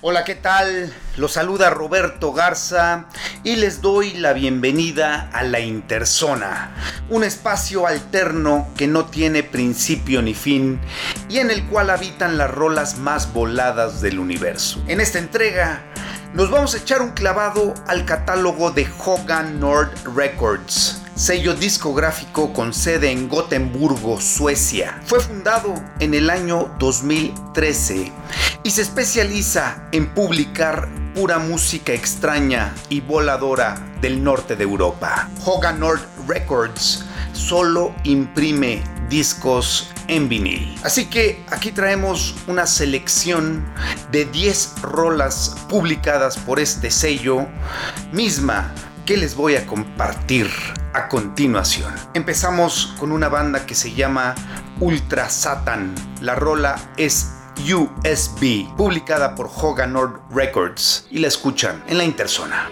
Hola, ¿qué tal? Los saluda Roberto Garza y les doy la bienvenida a La Interzona, un espacio alterno que no tiene principio ni fin y en el cual habitan las rolas más voladas del universo. En esta entrega nos vamos a echar un clavado al catálogo de Hogan Nord Records sello discográfico con sede en Gotemburgo, Suecia. Fue fundado en el año 2013 y se especializa en publicar pura música extraña y voladora del norte de Europa. Hogan Nord Records solo imprime discos en vinil. Así que aquí traemos una selección de 10 rolas publicadas por este sello, misma que les voy a compartir a continuación. Empezamos con una banda que se llama Ultra Satan. La rola es USB, publicada por Hogan Nord Records, y la escuchan en la interzona.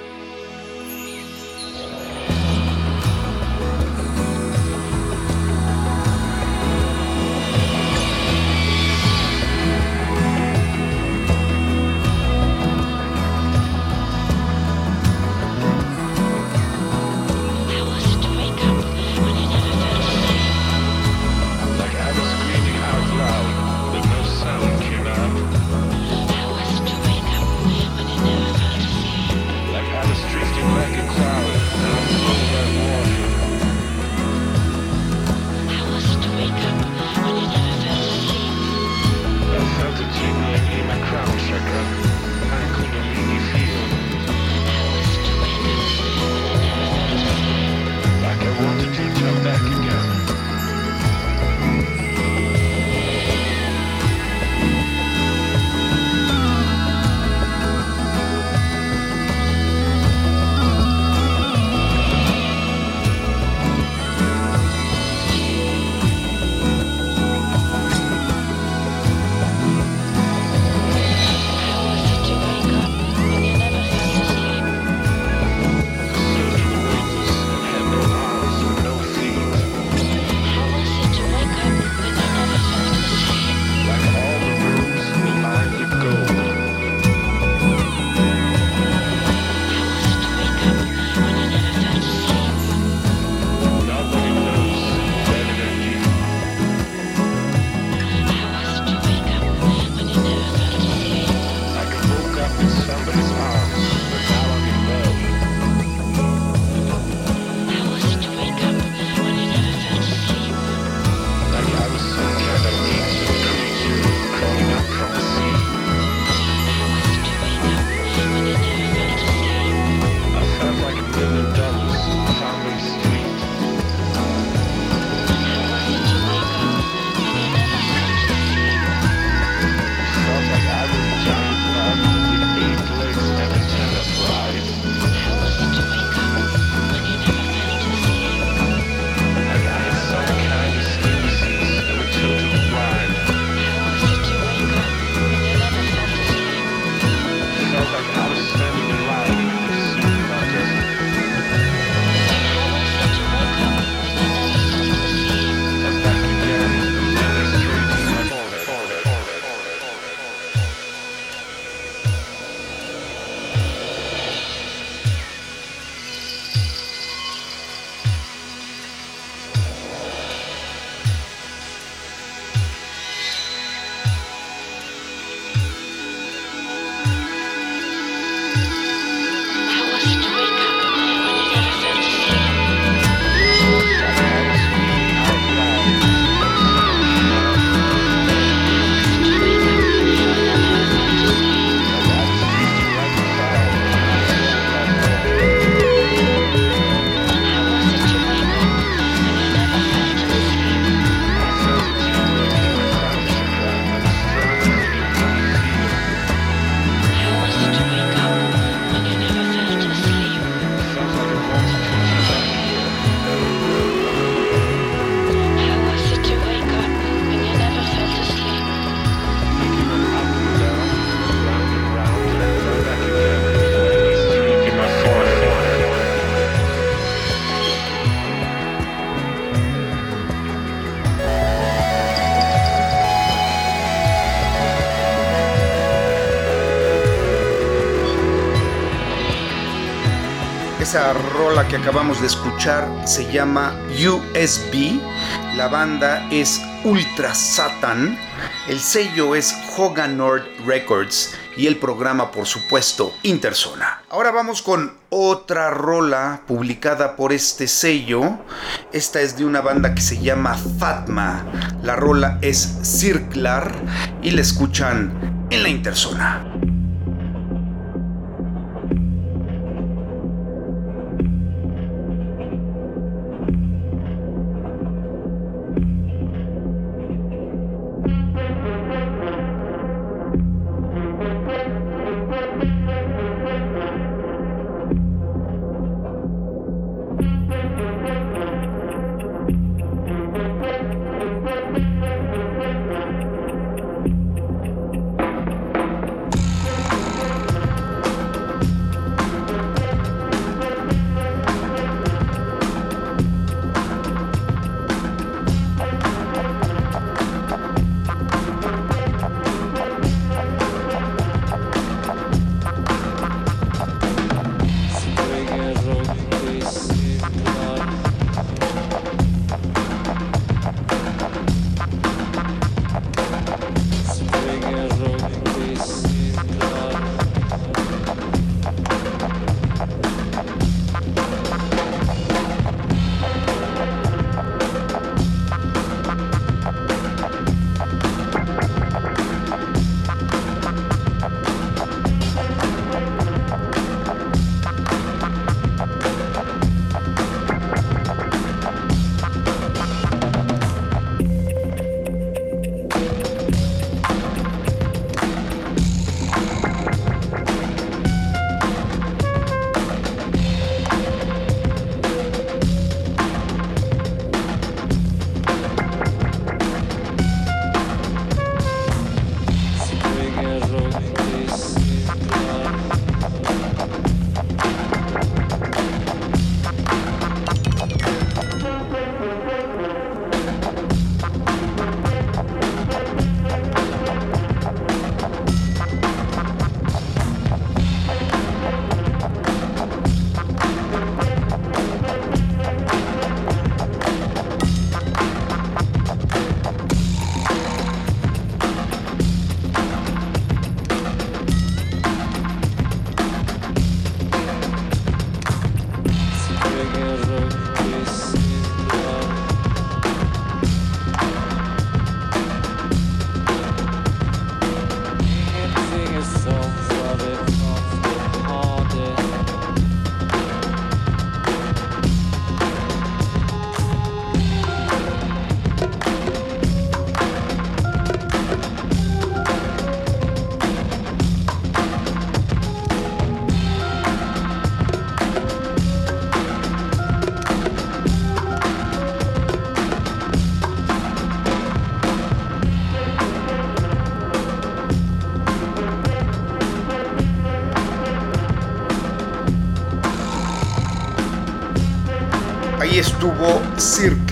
Que acabamos de escuchar se llama USB, la banda es Ultra Satan, el sello es Hogan Nord Records y el programa por supuesto Interzona. Ahora vamos con otra rola publicada por este sello. Esta es de una banda que se llama Fatma. La rola es Circular y la escuchan en la Interzona.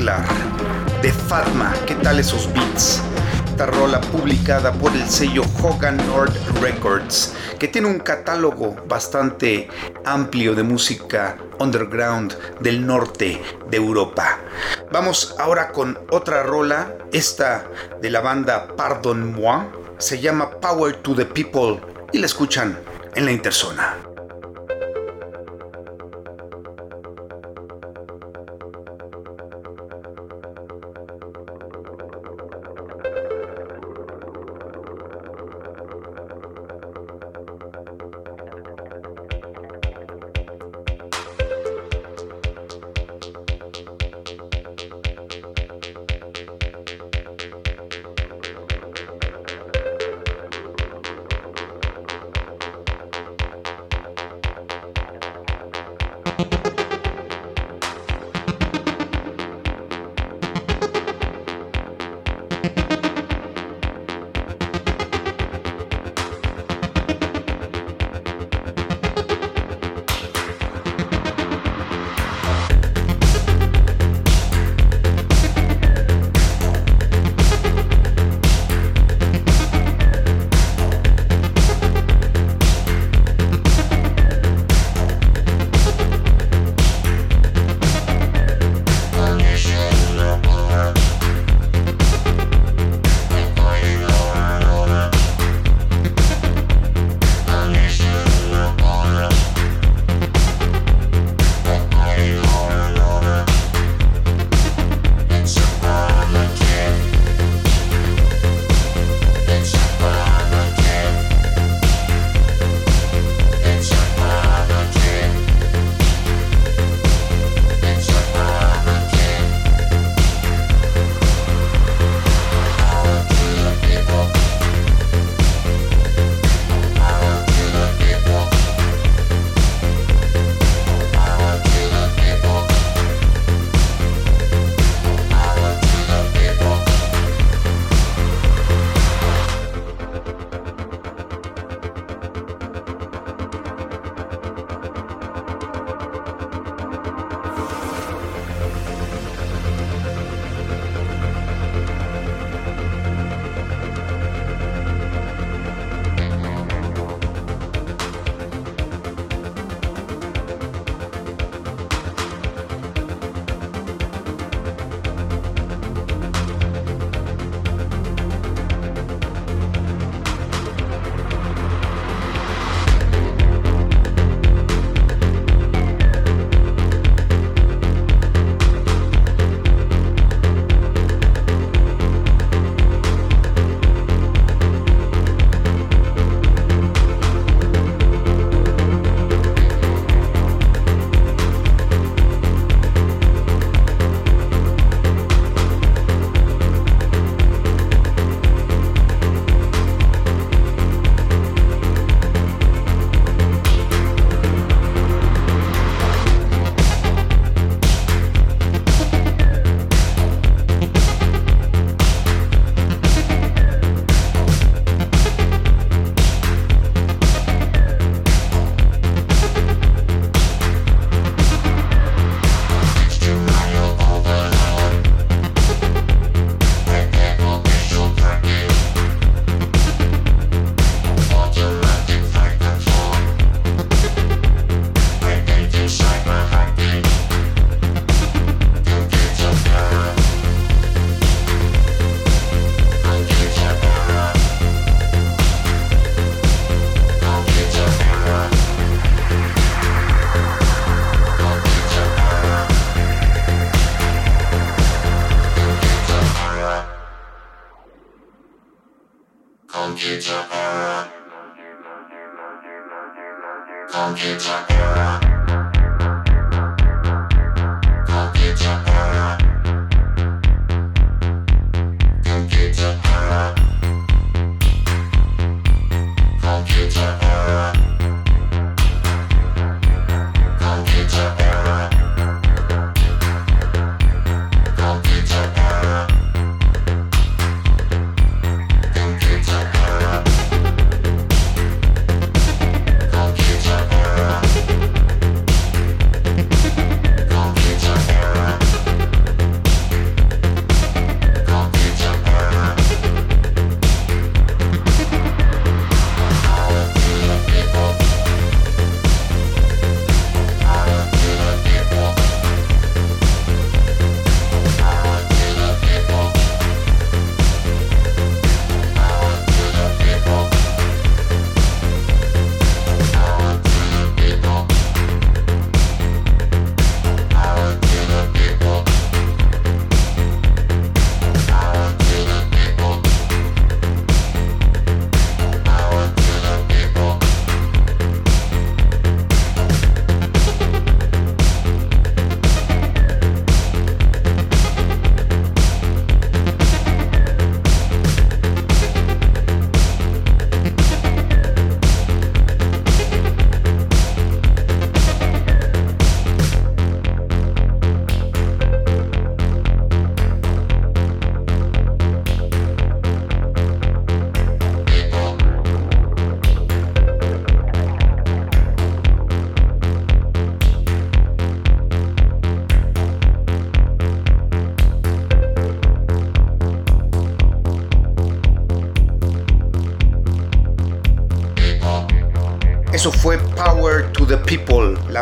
De Fatma. ¿Qué tal esos beats? Esta rola publicada por el sello Hogan Nord Records, que tiene un catálogo bastante amplio de música underground del norte de Europa. Vamos ahora con otra rola, esta de la banda Pardon Moi, se llama Power to the People y la escuchan en la interzona.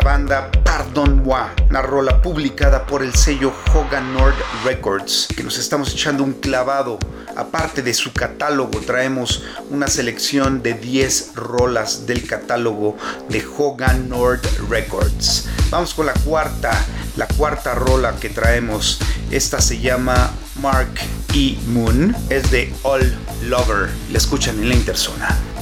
Banda Pardon Moi, una rola publicada por el sello Hogan Nord Records, que nos estamos echando un clavado. Aparte de su catálogo, traemos una selección de 10 rolas del catálogo de Hogan Nord Records. Vamos con la cuarta, la cuarta rola que traemos. Esta se llama Mark E. Moon, es de All Lover. La escuchan en la interzona.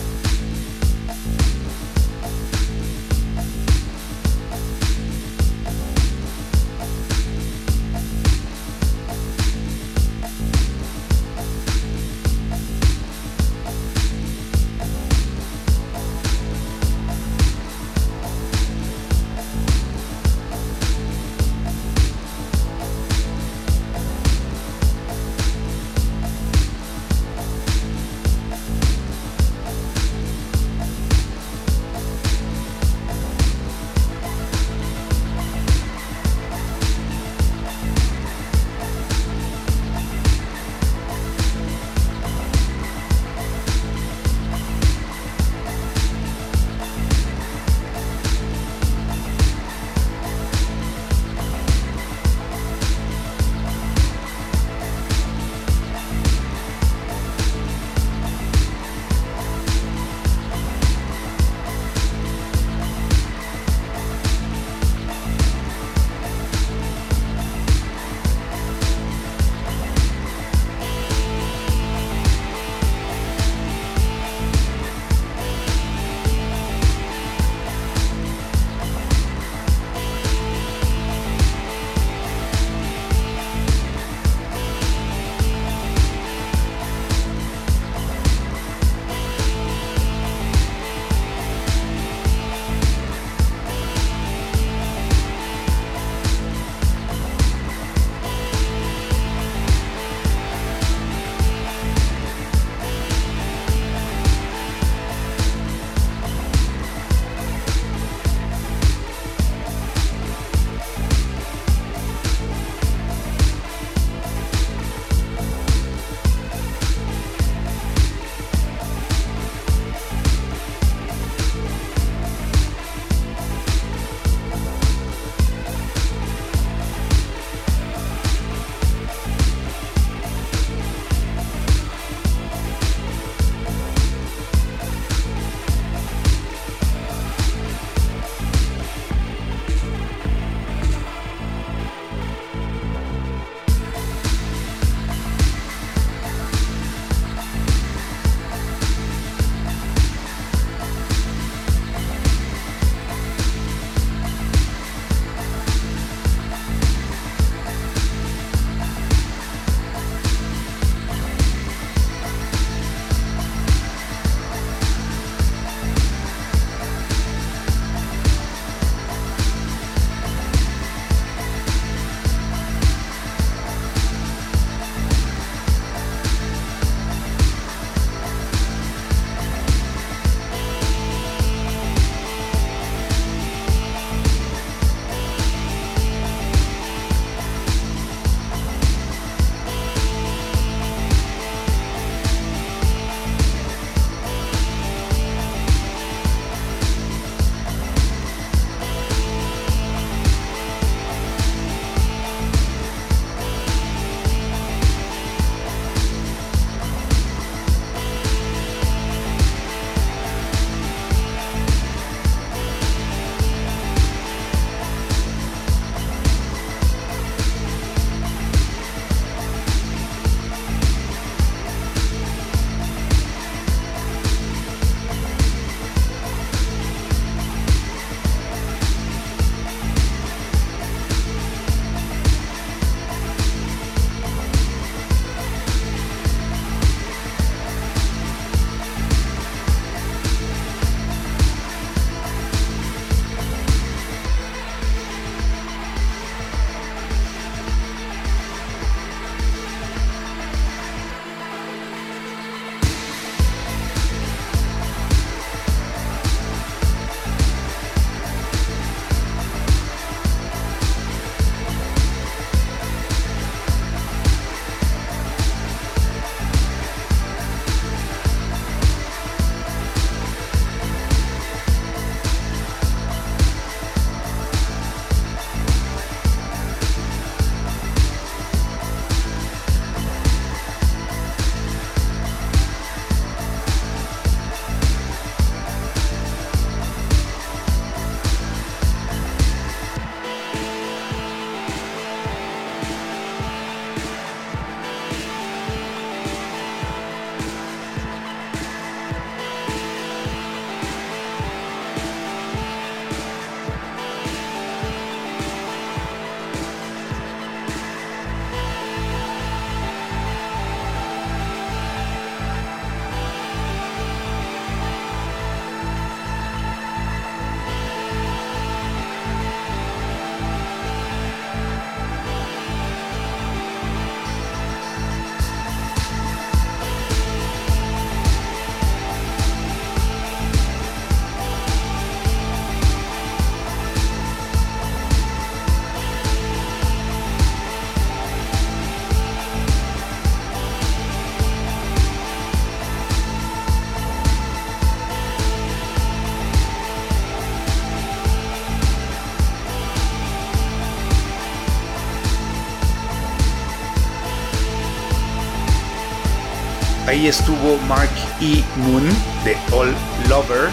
Ahí estuvo Mark E. Moon de All Lover,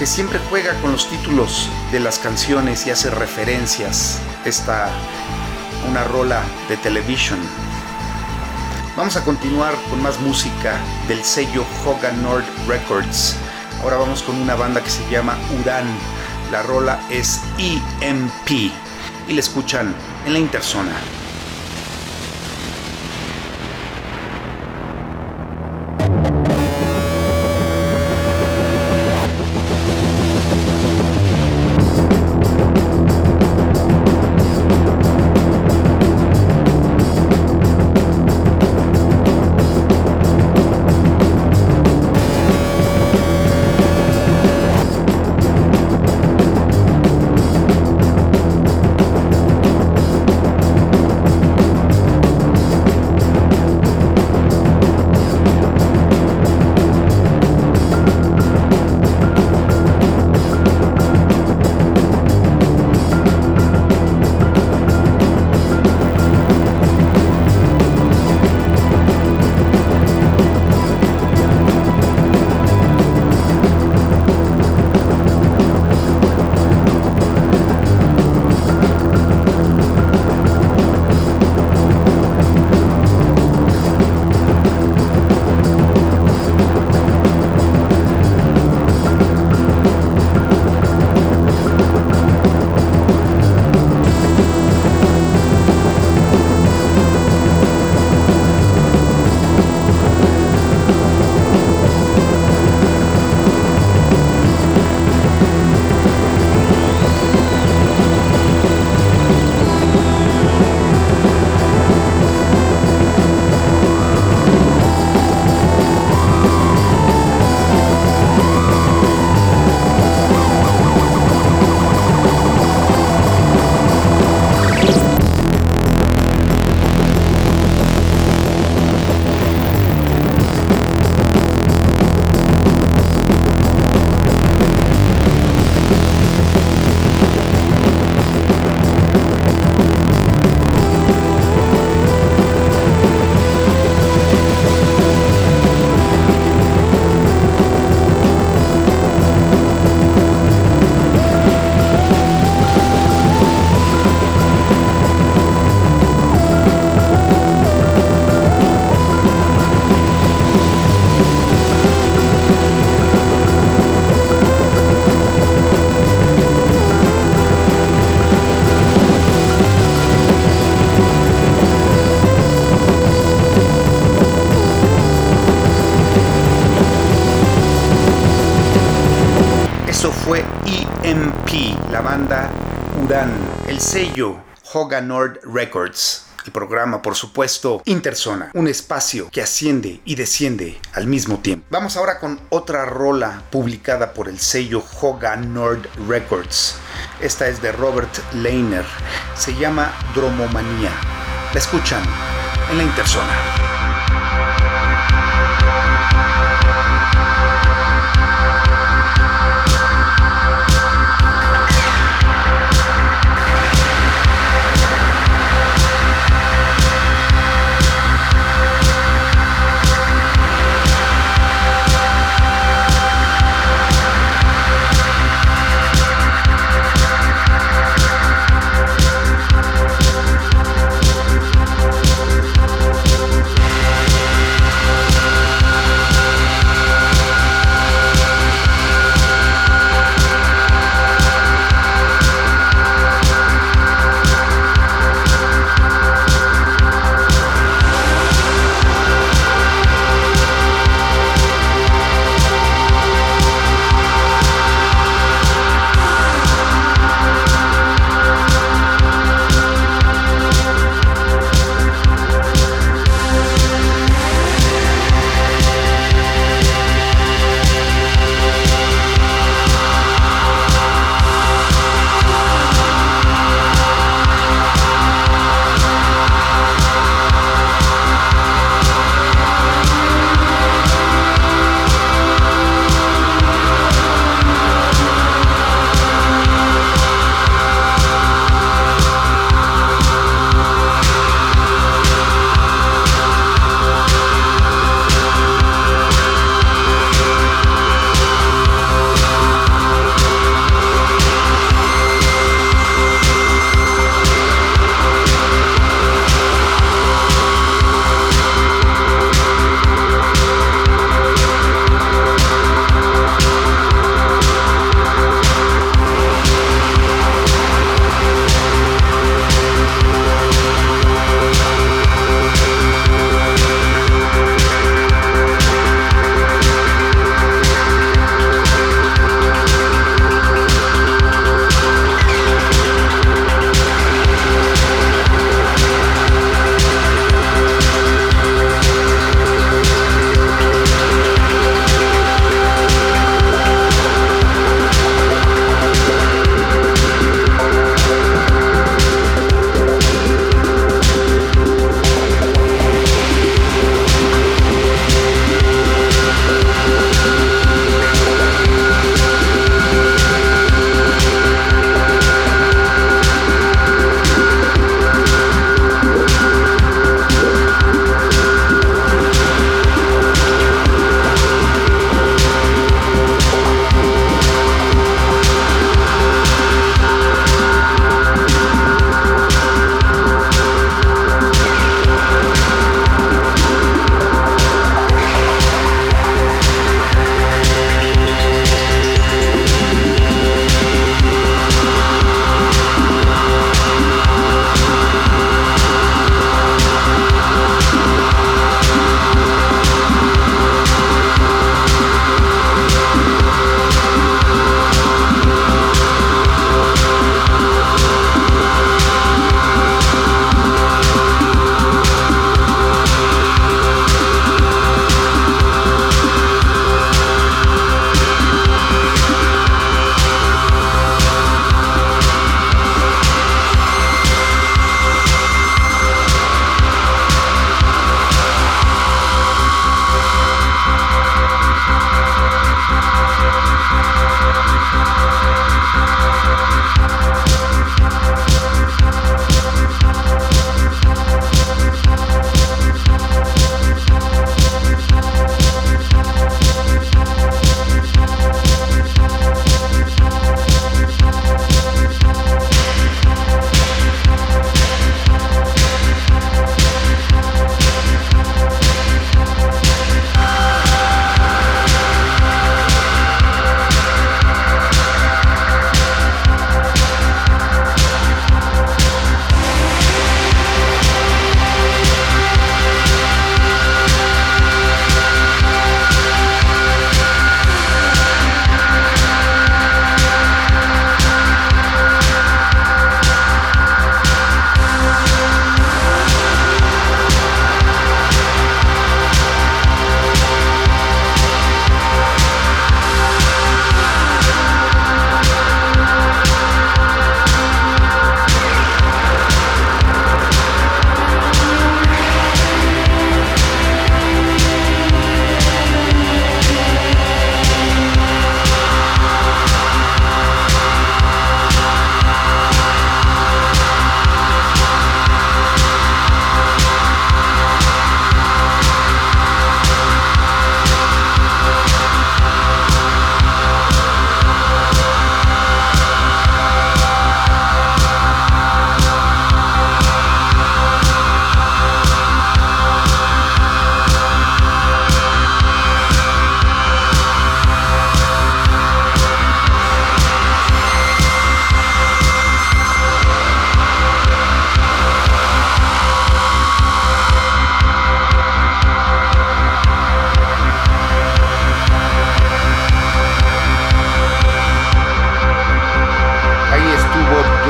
que siempre juega con los títulos de las canciones y hace referencias. Esta una rola de television. Vamos a continuar con más música del sello Hogan Nord Records. Ahora vamos con una banda que se llama Uran. La rola es EMP y la escuchan en la interzona. Sello Hoga Nord Records. El programa, por supuesto, Interzona, un espacio que asciende y desciende al mismo tiempo. Vamos ahora con otra rola publicada por el sello Hoga Nord Records. Esta es de Robert Leiner. Se llama Dromomanía. La escuchan en la Interzona.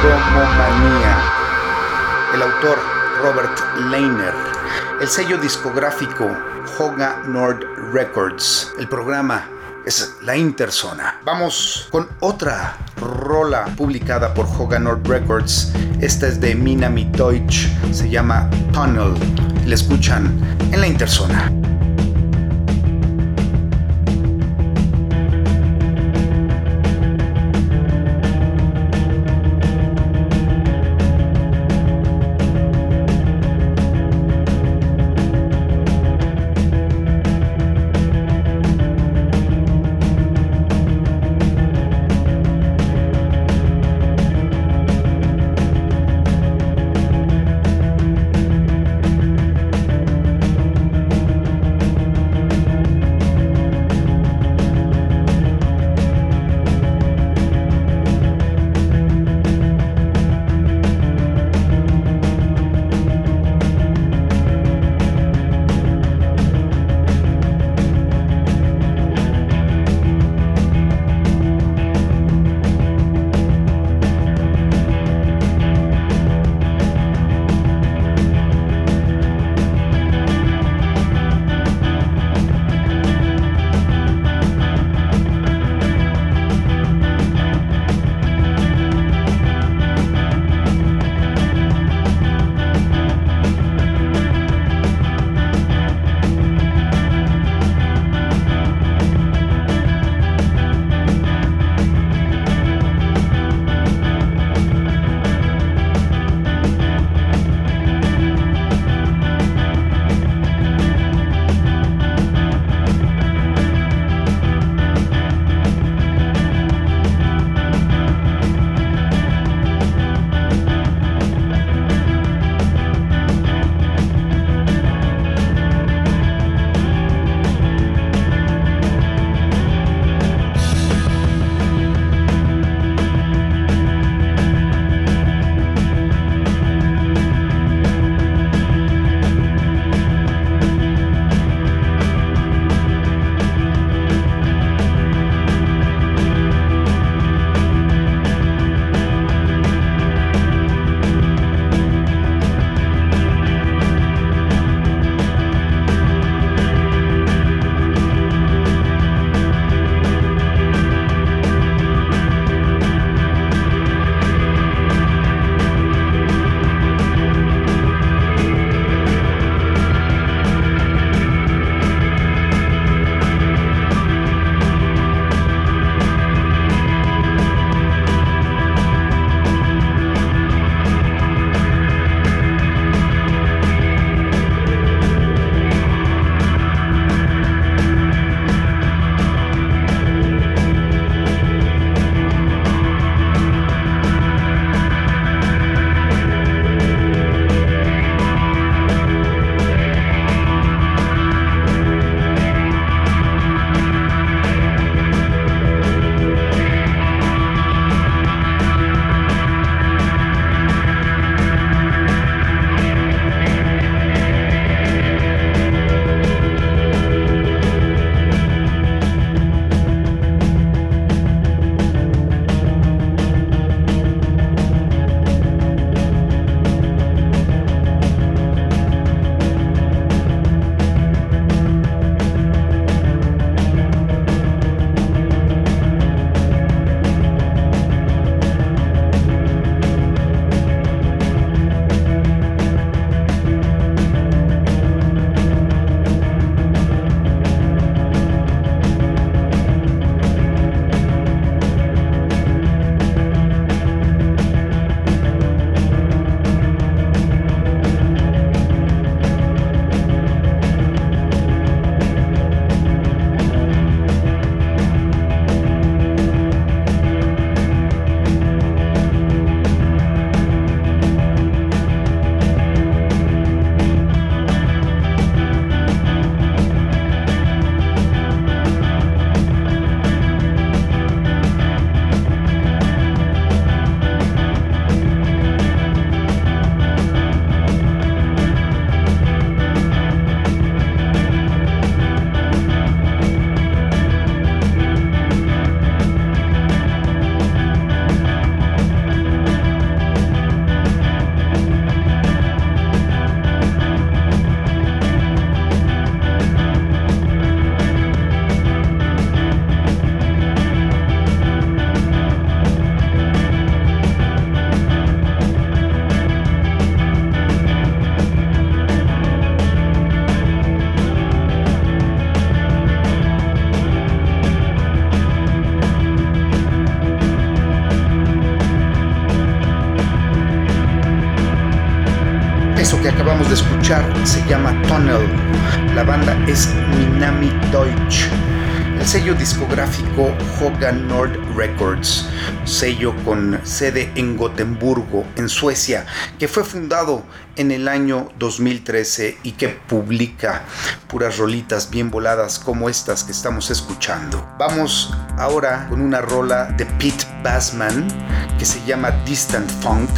Melomanía. El autor Robert Leiner. El sello discográfico Hoga Nord Records. El programa es La Interzona. Vamos con otra rola publicada por Hoga Nord Records. Esta es de Minami Deutsch. Se llama Tunnel. La escuchan en La Interzona. Minami Deutsch. El sello discográfico Hogan Nord Records, sello con sede en Gotemburgo, en Suecia, que fue fundado en el año 2013 y que publica puras rolitas bien voladas como estas que estamos escuchando. Vamos ahora con una rola de Pete Bassman que se llama Distant Funk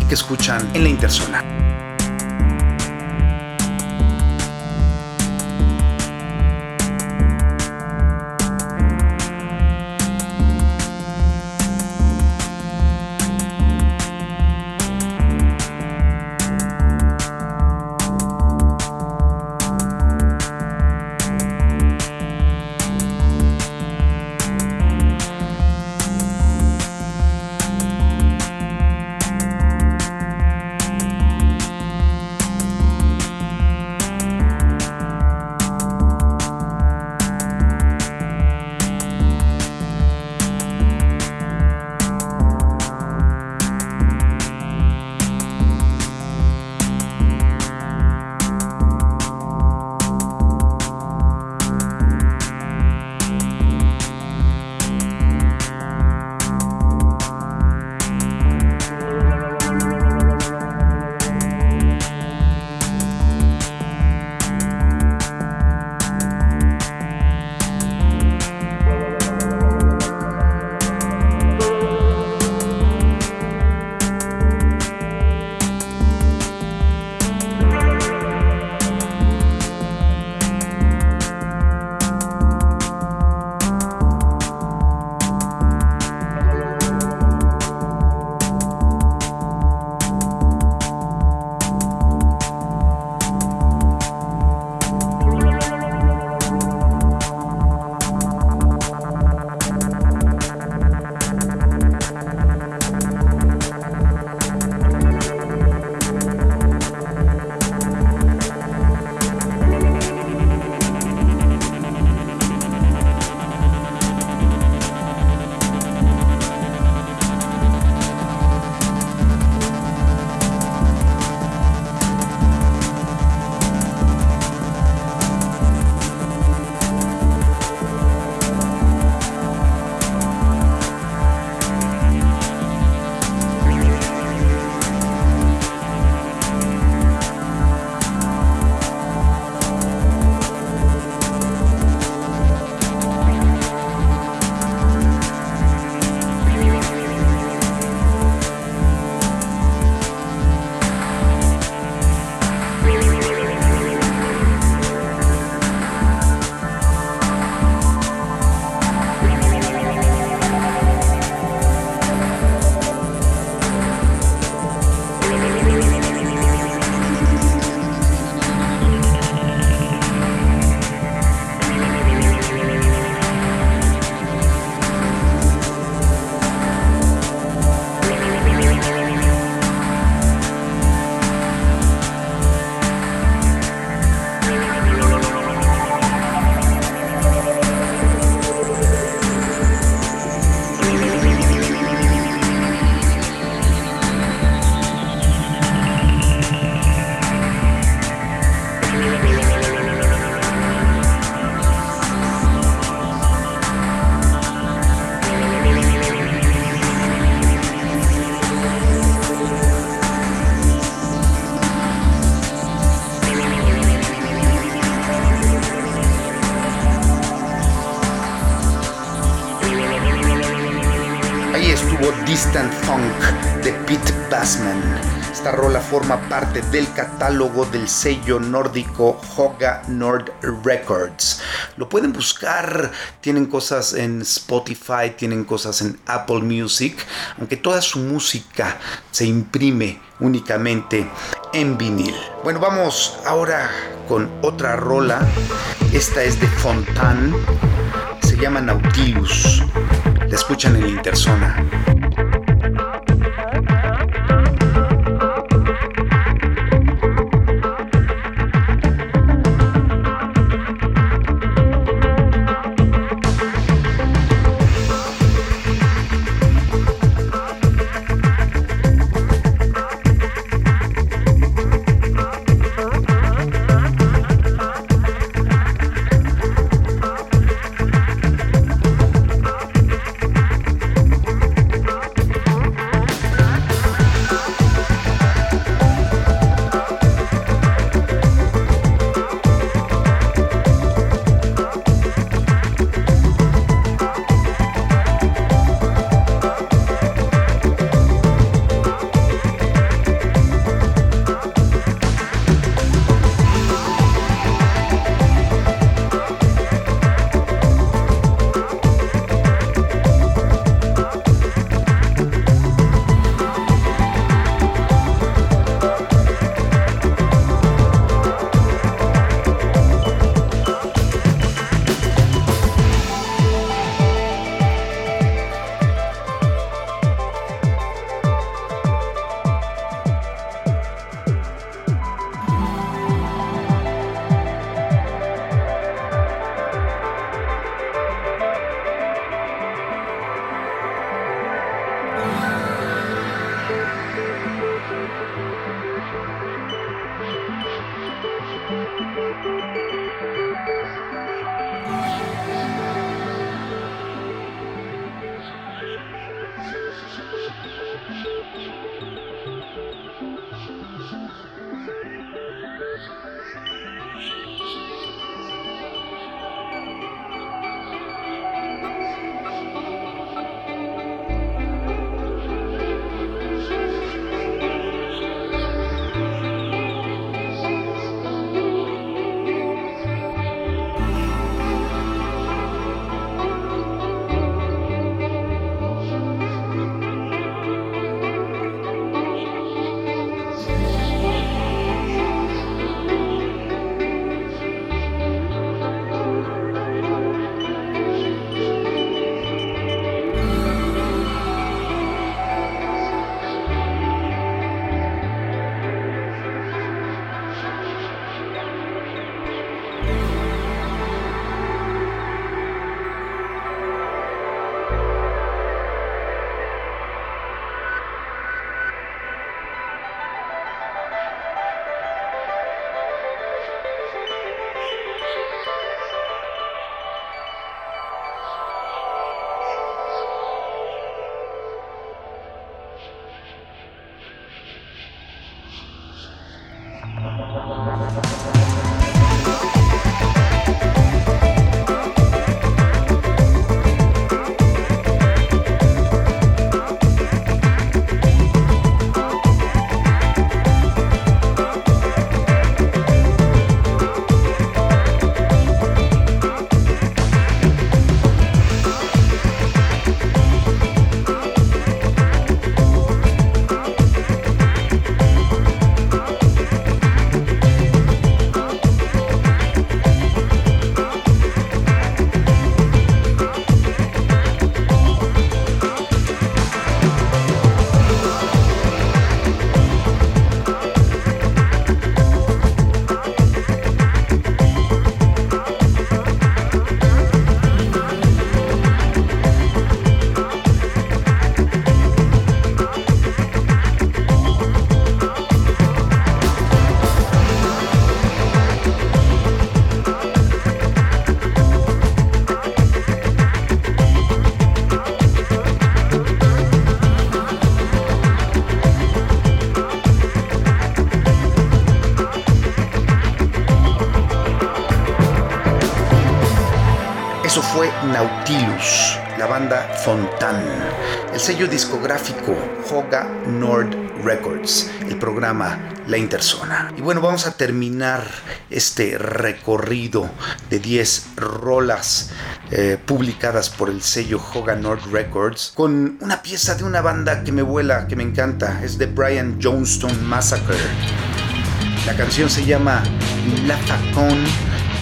y que escuchan en la interzona. Parte del catálogo del sello nórdico Hoga Nord Records. Lo pueden buscar, tienen cosas en Spotify, tienen cosas en Apple Music, aunque toda su música se imprime únicamente en vinil. Bueno, vamos ahora con otra rola. Esta es de Fontan, se llama Nautilus. La escuchan en la Interzona. El sello discográfico Hoga Nord Records, el programa La Interzona. Y bueno, vamos a terminar este recorrido de 10 rolas eh, publicadas por el sello Hoga Nord Records con una pieza de una banda que me vuela, que me encanta, es de Brian Johnston Massacre. La canción se llama La Facon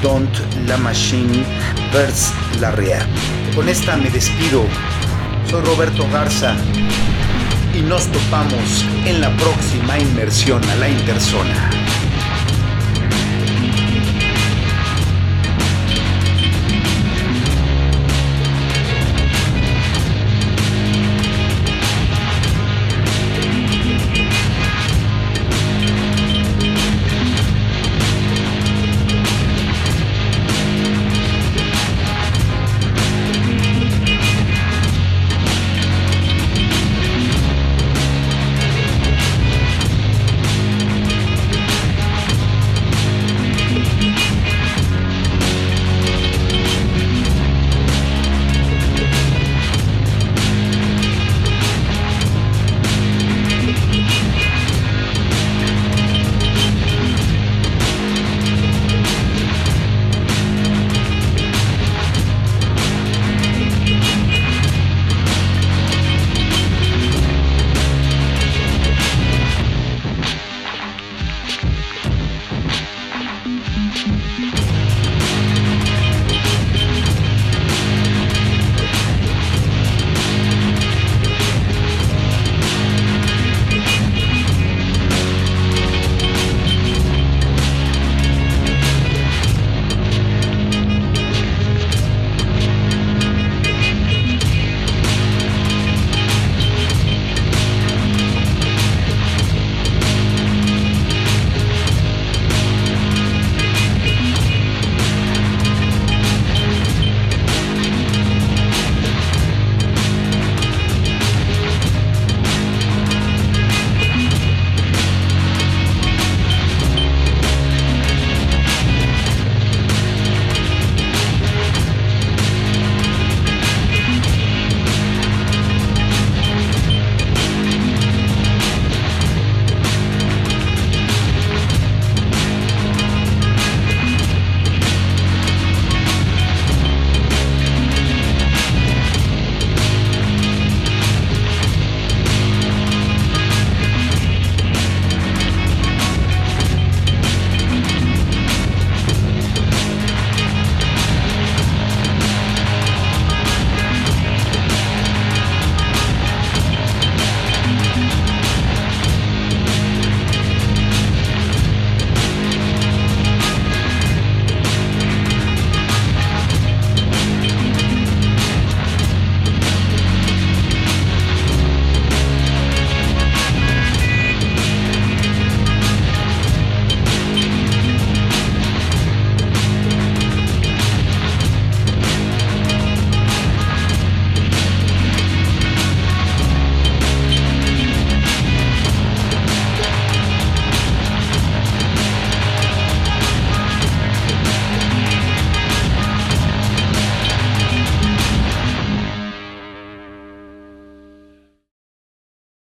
Don't La Machine Vers La Rea. Con esta me despido. Soy Roberto Garza y nos topamos en la próxima inmersión a la interzona.